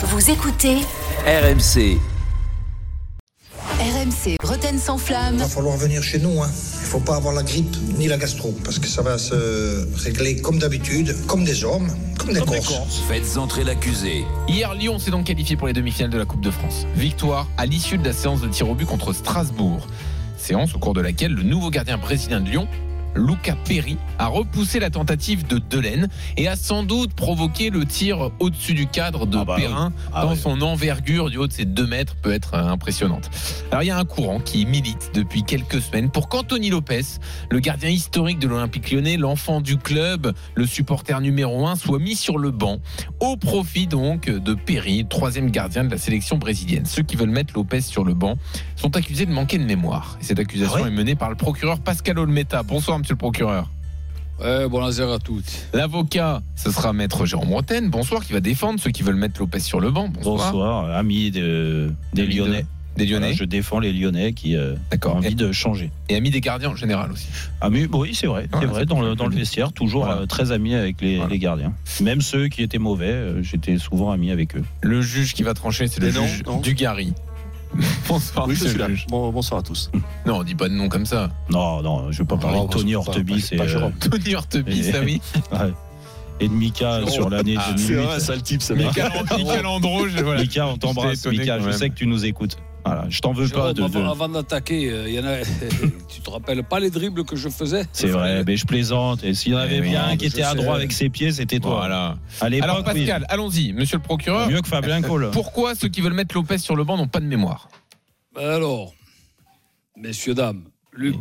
Vous écoutez RMC. RMC Bretagne sans flamme. Il va falloir venir chez nous. Hein. Il faut pas avoir la grippe ni la gastro parce que ça va se régler comme d'habitude, comme des hommes, comme des Corses. Faites entrer l'accusé. Hier, Lyon s'est donc qualifié pour les demi-finales de la Coupe de France. Victoire à l'issue de la séance de tir au but contre Strasbourg. Séance au cours de laquelle le nouveau gardien brésilien de Lyon, Luca Perry, a repoussé la tentative de Delaine et a sans doute provoqué le tir au-dessus du cadre de Ah bah Perrin, oui. Ah son envergure du haut de ses 2 mètres peut être euh, impressionnante. Alors il y a un courant qui milite depuis quelques semaines pour qu'Anthony Lopez, le gardien historique de l'Olympique lyonnais, l'enfant du club, le supporter numéro 1, soit mis sur le banc au profit donc de Perry, troisième gardien de la sélection brésilienne. Ceux qui veulent mettre Lopez sur le banc sont accusés de manquer de mémoire. Et cette accusation Ah ouais est menée par le procureur Pascal Olmeta. Bonsoir monsieur le procureur. Ouais, bonjour à toutes. L'avocat, ce sera maître Jérôme Roten. Bonsoir, qui va défendre ceux qui veulent mettre Lopez sur le banc. Bonsoir. Bonsoir, ami de- des Ami de- Lyonnais. Des Lyonnais. Voilà, je défends les Lyonnais qui euh, ont D'accord. envie Et, de changer. et amis des gardiens en général aussi. Ami, oui, c'est vrai, Ah, c'est vrai. Dans le, dans le vestiaire, toujours Voilà. euh, très ami avec les, Voilà. les gardiens. Même ceux qui étaient mauvais, euh, j'étais souvent ami avec eux. Le juge qui va trancher, c'est le non, juge non. Dugarry. Bonsoir, Oui, je suis là. Bon, bonsoir à tous. Non, on dit pas de nom comme ça. Non, non, je veux pas parler de Tony et, Jérôme. Tony Et- ça oui. ouais. et de Mika sur l'année Ah, 2008. C'est vrai, ça le type, ça Mika Mika Landreau, je- voilà. Mika, on t'embrasse, Mika. Je sais que tu nous écoutes. Voilà, je t'en veux pas de. de- avant, d'attaquer, euh, tu te rappelles pas les dribbles que je faisais? C'est vrai, mais je plaisante. Et s'il y en Eh avait oui, bien un qui était à droit avec ses pieds, c'était toi. Voilà. À l'époque, Alors oui. Pascal, allons-y, monsieur le procureur. Mieux que Fabien Cole. Pourquoi ceux qui veulent mettre Lopez sur le banc n'ont pas de mémoire? Alors, messieurs, dames, Lu-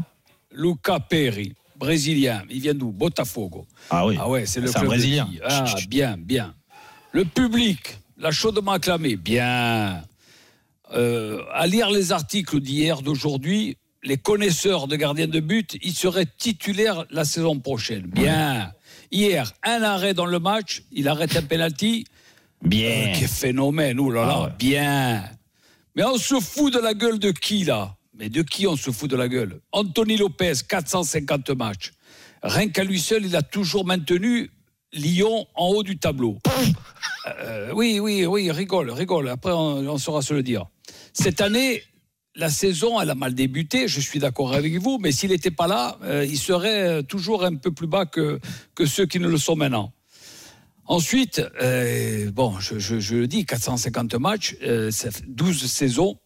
Luca Perry, brésilien, il vient d'où? Botafogo. Ah oui. Ah ouais, c'est le club Brésilien. Ah, bien, bien. Le public l'a chaudement acclamé, bien. Euh, à lire les articles d'hier, d'aujourd'hui, les connaisseurs de gardiens de but, ils seraient titulaires la saison prochaine. Bien. Hier, un arrêt dans le match, il arrête un penalty. Bien. Euh, quel phénomène, là là, Ah ouais. bien. Mais on se fout de la gueule de qui là? Mais de qui on se fout de la gueule? Anthony Lopez, 450 matchs. Rien qu'à lui seul, il a toujours maintenu Lyon en haut du tableau. Euh, oui, oui, oui, rigole, rigole. Après, on, on saura se le dire. Cette année, la saison, elle a mal débuté, je suis d'accord avec vous, mais s'il n'était pas là, euh, il serait euh, toujours un peu plus bas que, que ceux qui ne le sont maintenant. Ensuite, euh, bon, je, je- je le dis, 450 matchs, euh, ça fait 12 saisons.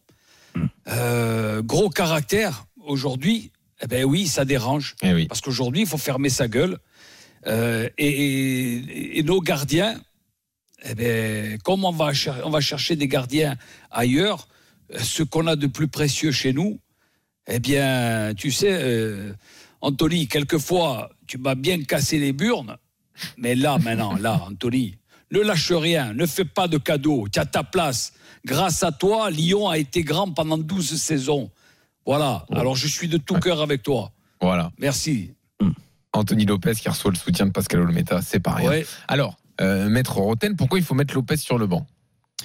Euh, gros caractère, aujourd'hui, eh ben oui, ça dérange. Eh oui. Parce qu'aujourd'hui, il faut fermer sa gueule. Et, et- et nos gardiens, eh ben, comme on va, on va chercher des gardiens ailleurs, ce qu'on a de plus précieux chez nous, eh bien, tu sais, euh, Anthony, quelquefois, tu m'as bien cassé les burnes, mais là, maintenant, là, Anthony, ne lâche rien, ne fais pas de cadeaux, tu as ta place. Grâce à toi, Lyon a été grand pendant 12 saisons. Voilà, alors je suis de tout cœur avec toi. Voilà. Merci. Anthony Lopez qui reçoit le soutien de Pascal Olmeta, c'est pas rien. Ouais. Alors, euh, maître Roten, pourquoi il faut mettre Lopez sur le banc?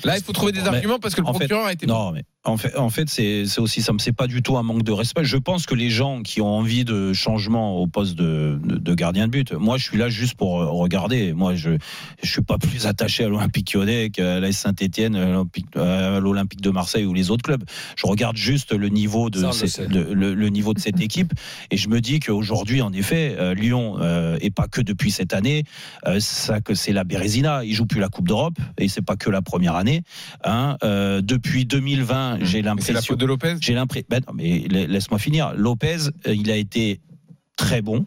Là, il faut trouver des Mais, arguments parce que le fait, procureur a été. Non, mais en fait, en fait c'est aussi ça. C'est pas du tout un manque de respect. Je pense que les gens qui ont envie de changement au poste de, de, de gardien de but, moi, je suis là juste pour euh, regarder. Moi, je je suis pas plus attaché à l'Olympique Lyonnais qu'à la Saint-Étienne, à l'Olympique de Marseille ou les autres clubs. Je regarde juste le niveau de, on le niveau de cette équipe et je me dis qu'aujourd'hui, en effet, euh, Lyon euh, et pas que depuis cette année, euh, ça que c'est la Bérésina. Ils jouent plus la Coupe d'Europe et c'est pas que la première année. Hein. Euh, depuis 2020, j'ai Mais C'est la l'impression. faute de Lopez J'ai l'impression. Ben non, mais la- laisse-moi finir. Lopez, euh, il a été très bon.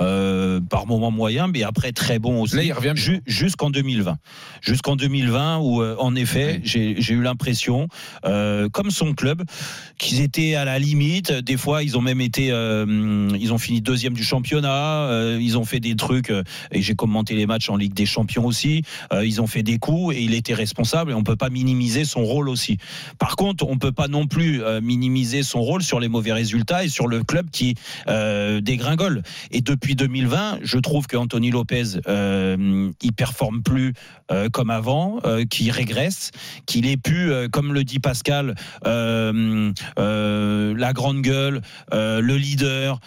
Euh, par moment moyen, mais après très bon aussi. Là, il revient. Ju- jusqu'en 2020. Jusqu'en 2020, où euh, en effet, j'ai eu l'impression, euh, comme son club, qu'ils étaient à la limite. Des fois, ils ont même été, ils ont fini deuxième du championnat. ils ont fait des trucs, et j'ai commenté les matchs en Ligue des Champions aussi. ils ont fait des coups et il était responsable. Et on peut pas minimiser son rôle aussi. Par contre, on peut pas non plus minimiser son rôle sur les mauvais résultats et sur le club qui dégringole. Et depuis depuis 2020, je trouve que Anthony Lopez, euh, il performe plus euh, comme avant, euh, qu'il régresse, qu'il est plus, euh, comme le dit Pascal, euh, la grande gueule, le leader,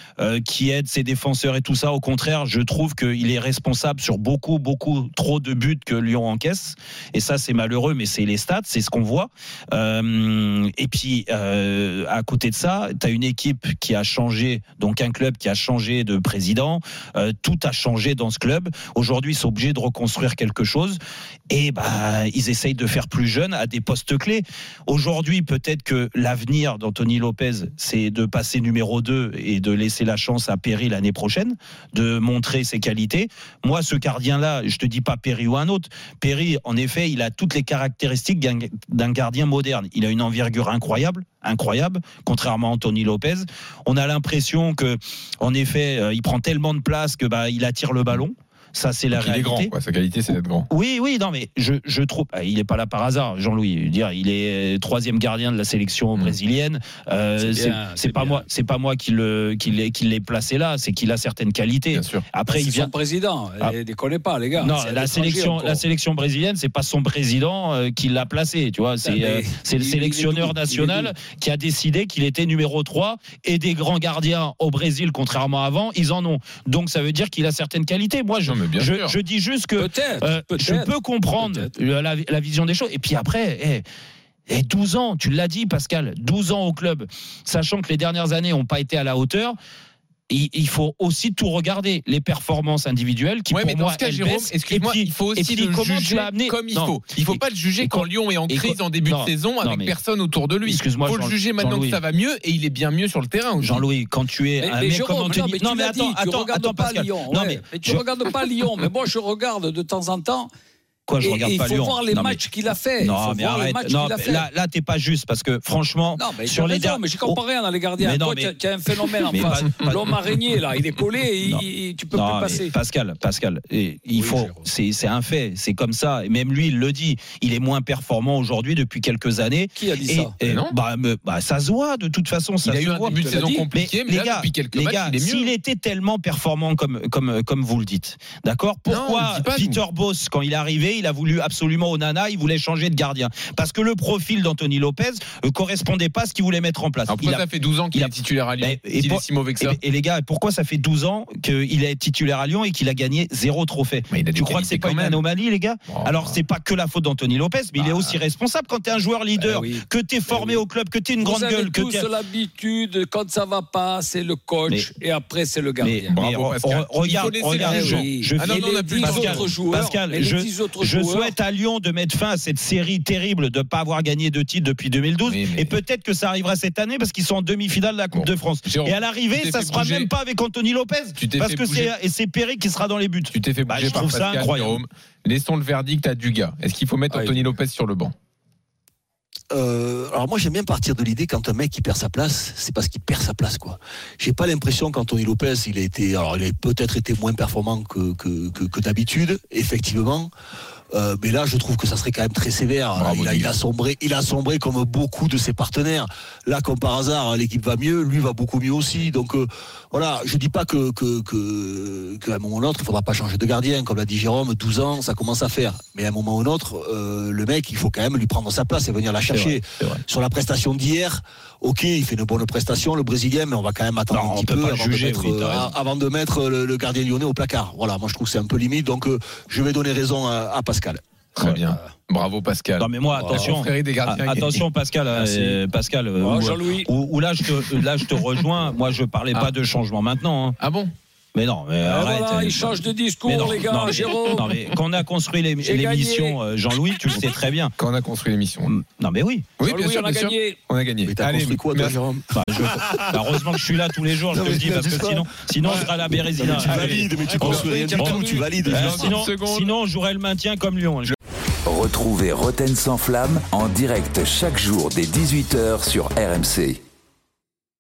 qui aide ses défenseurs et tout ça. Au contraire, je trouve qu'il est responsable sur beaucoup, beaucoup trop de buts que Lyon encaisse. Et ça, c'est malheureux, mais c'est les stats, c'est ce qu'on voit. Et puis, à côté de ça, tu as une équipe qui a changé, donc un club qui a changé de président. Euh, tout a changé dans ce club. Aujourd'hui, ils sont obligés de reconstruire quelque chose. Et bah, ils essayent de faire plus jeune à des postes clés. Aujourd'hui, peut-être que l'avenir d'Anthony Lopez, c'est de passer numéro 2 et de laisser la chance à Perry l'année prochaine, de montrer ses qualités. Moi, ce gardien-là, je te dis pas Perry ou un autre. Perry, en effet, il a toutes les caractéristiques d'un- d'un gardien moderne. Il a une envergure incroyable, incroyable, contrairement à Anthony Lopez. On a l'impression que, en effet, euh, il prend tellement de place que bah, il attire le ballon. Ça, c'est la il est réalité. grand, quoi. Sa qualité, c'est d'être grand. Oui, oui, non, mais je, je trouve. ah, Il n'est pas là par hasard, Jean-Louis. Dire, il est troisième gardien de la sélection Mm. brésilienne. Euh, C'est pas bien. moi, c'est pas moi qui le qui l'ai qui l'ai placé là. C'est qu'il a certaines qualités. Bien sûr. Après, c'est il vient. son président. Ah. Déconnez pas, les gars. Non, la sélection, encore. la sélection brésilienne, c'est pas son président euh, qui l'a placé, tu vois. C'est euh, le il- il sélectionneur Il national qui a décidé qu'il était numéro 3 et des grands gardiens au Brésil, contrairement à avant, ils en ont. Donc ça veut dire qu'il a certaines qualités. Moi, je, Non, mais bien je, sûr. je dis juste que euh, je peux comprendre la, la vision des choses. Et puis après, eh, eh, 12 ans, tu l'as dit, Pascal, 12 ans au club, sachant que les dernières années n'ont pas été à la hauteur. Il faut aussi tout regarder, les performances individuelles qui Ouais, pour mais dans moi ce cas, elles Jérôme, baissent. excuse-moi, Et puis- il faut aussi puis le juger l'as amené? comme il Non. faut. Il faut Et- pas le juger quand quand- Lyon est en crise quand- en début non, de saison avec mais- personne autour de lui. Excuse-moi, Il faut le juger maintenant que Jean-Louis. ça va mieux et il est bien mieux sur le terrain. Jean-Louis, quand tu es Mais, un mais mec Jérôme, comme non, Anthony, mais non attends, tu attends, regardes attends, pas Pascal. Lyon. Non ouais. mais Mais tu je- regardes pas Lyon. Mais moi, je regarde de temps en temps. Quoi, je et, regarde et pas il faut Lyon. voir les Non, mais- matchs qu'il a fait. il Non, faut mais voir les arrête. matchs Non, qu'il a mais fait. là, là, t'es pas juste parce que franchement, Non, mais sur les derniers, mais j'ai comparé dans les gardiens. Mais non, Toi, mais- tu as un phénomène en face. pas- L'homme araignée, là, il est collé et il- tu peux Non, plus passer. Pascal, Pascal, et il Oui, faut, c'est c'est un fait, c'est comme ça. Et même lui, il le dit. Il est moins performant aujourd'hui depuis quelques années. Qui a dit Et, ça et Non. bah, bah, ça se voit de toute façon. Ça Il a se eu un voit. début de saison compliqué, mais, les là, gars, depuis quelques matchs, s'il était tellement performant comme, comme, comme vous le dites, d'accord? Pourquoi. Peter Boss, quand il est arrivé, il a voulu absolument au Nana, il voulait changer de gardien Parce que le profil d'Anthony Lopez ne correspondait pas à ce qu'il voulait mettre en place. Alors pourquoi Il a- ça fait 12 ans qu'il il a- est titulaire à Lyon Mais- et S'il est pour- si mauvais que et, ça et les gars, pourquoi ça fait 12 ans qu'il est titulaire à Lyon et qu'il a gagné zéro trophée? Mais a Tu crois que c'est pas une anomalie, les gars? Oh, Alors, bah. c'est pas que la faute d'Anthony Lopez, mais il est Bah. aussi responsable quand tu es un joueur leader, Eh oui. que tu es formé Eh oui. au club, que tu es une grande Vous avez gueule. Que tous t'es- l'habitude, quand ça va pas, c'est le coach et après c'est le mais, gardien. Bravo, mais Pascal. re- regarde, regarde, je, je- Ah non, Et non, on a les plus Pascal, autres joueurs, Pascal, je, je joueurs, souhaite à Lyon de mettre fin à cette série terrible de ne pas avoir gagné de titre depuis 2012. Oui, mais- Et peut-être que ça arrivera cette année parce qu'ils sont en demi-finale de la Coupe Bon. de France. Jérôme, Et à l'arrivée, ça sera bouger. même pas avec Anthony Lopez. Tu t'es Parce fait que c'est et c'est Perry qui sera dans les buts. Tu t'es fait Bah, bouger je par trouve ça incroyable. Jérôme. Laissons le verdict à Dugas. Est-ce qu'il faut mettre Ah, Anthony Lopez sur le banc? Euh, alors moi j'aime bien partir de l'idée quand un mec qui perd sa place, c'est parce qu'il perd sa place quoi. J'ai pas l'impression qu'Anthony Lopez il a été, alors il a peut-être été moins performant que que, que, que d'habitude, effectivement. Euh, mais là, je trouve que ça serait quand même très sévère. Bravo, il, a, Guy. il a sombré, il a sombré comme beaucoup de ses partenaires. Là, comme par hasard, l'équipe va mieux, lui va beaucoup mieux aussi. Donc euh, voilà, je dis pas que qu'à un moment ou un autre, il faudra pas changer de gardien, comme l'a dit Jérôme. 12 ans, ça commence à faire. Mais à un moment ou un autre, euh, le mec, il faut quand même lui prendre sa place et venir la chercher. vrai. Sur la prestation d'hier, ok, il fait une bonne prestation, le Brésilien, mais on va quand même attendre Non, un petit peu pas le avant, juger, de mettre, oui, t'as euh, avant de mettre le, le gardien lyonnais au placard. Voilà, moi je trouve que c'est un peu limite. Donc je vais donner raison à, à Pascal. Très Ouais. bien. Bravo Pascal. Non mais moi attention, attention Pascal, euh, Pascal, euh, Oh, où- Jean-Louis. où, où là je te là je te rejoins. Moi je parlais Ah. pas de changement maintenant. hein. Ah bon? Mais non, mais Et arrête. voilà, il change de discours, non, les gars, non, mais- Jérôme. Non mais quand on a construit l'émission, euh, Jean-Louis, tu le sais très bien. Quand on a construit l'émission. Non mais oui. Oui, bien sûr, on a bien sûr. gagné. On a gagné. Mais t'as Allez, construit quoi, toi. Jérôme Bah, je- bah, heureusement que je suis là tous les jours, je Non, te le dis, parce que sinon, sinon on sera à la Bérésina. Tu valides, mais tu construis rien du tout, tu valides. Euh, seconde. sinon, on jouerait le maintien comme Lyon. Retrouvez Roten sans flamme en direct chaque jour dès 18h sur RMC.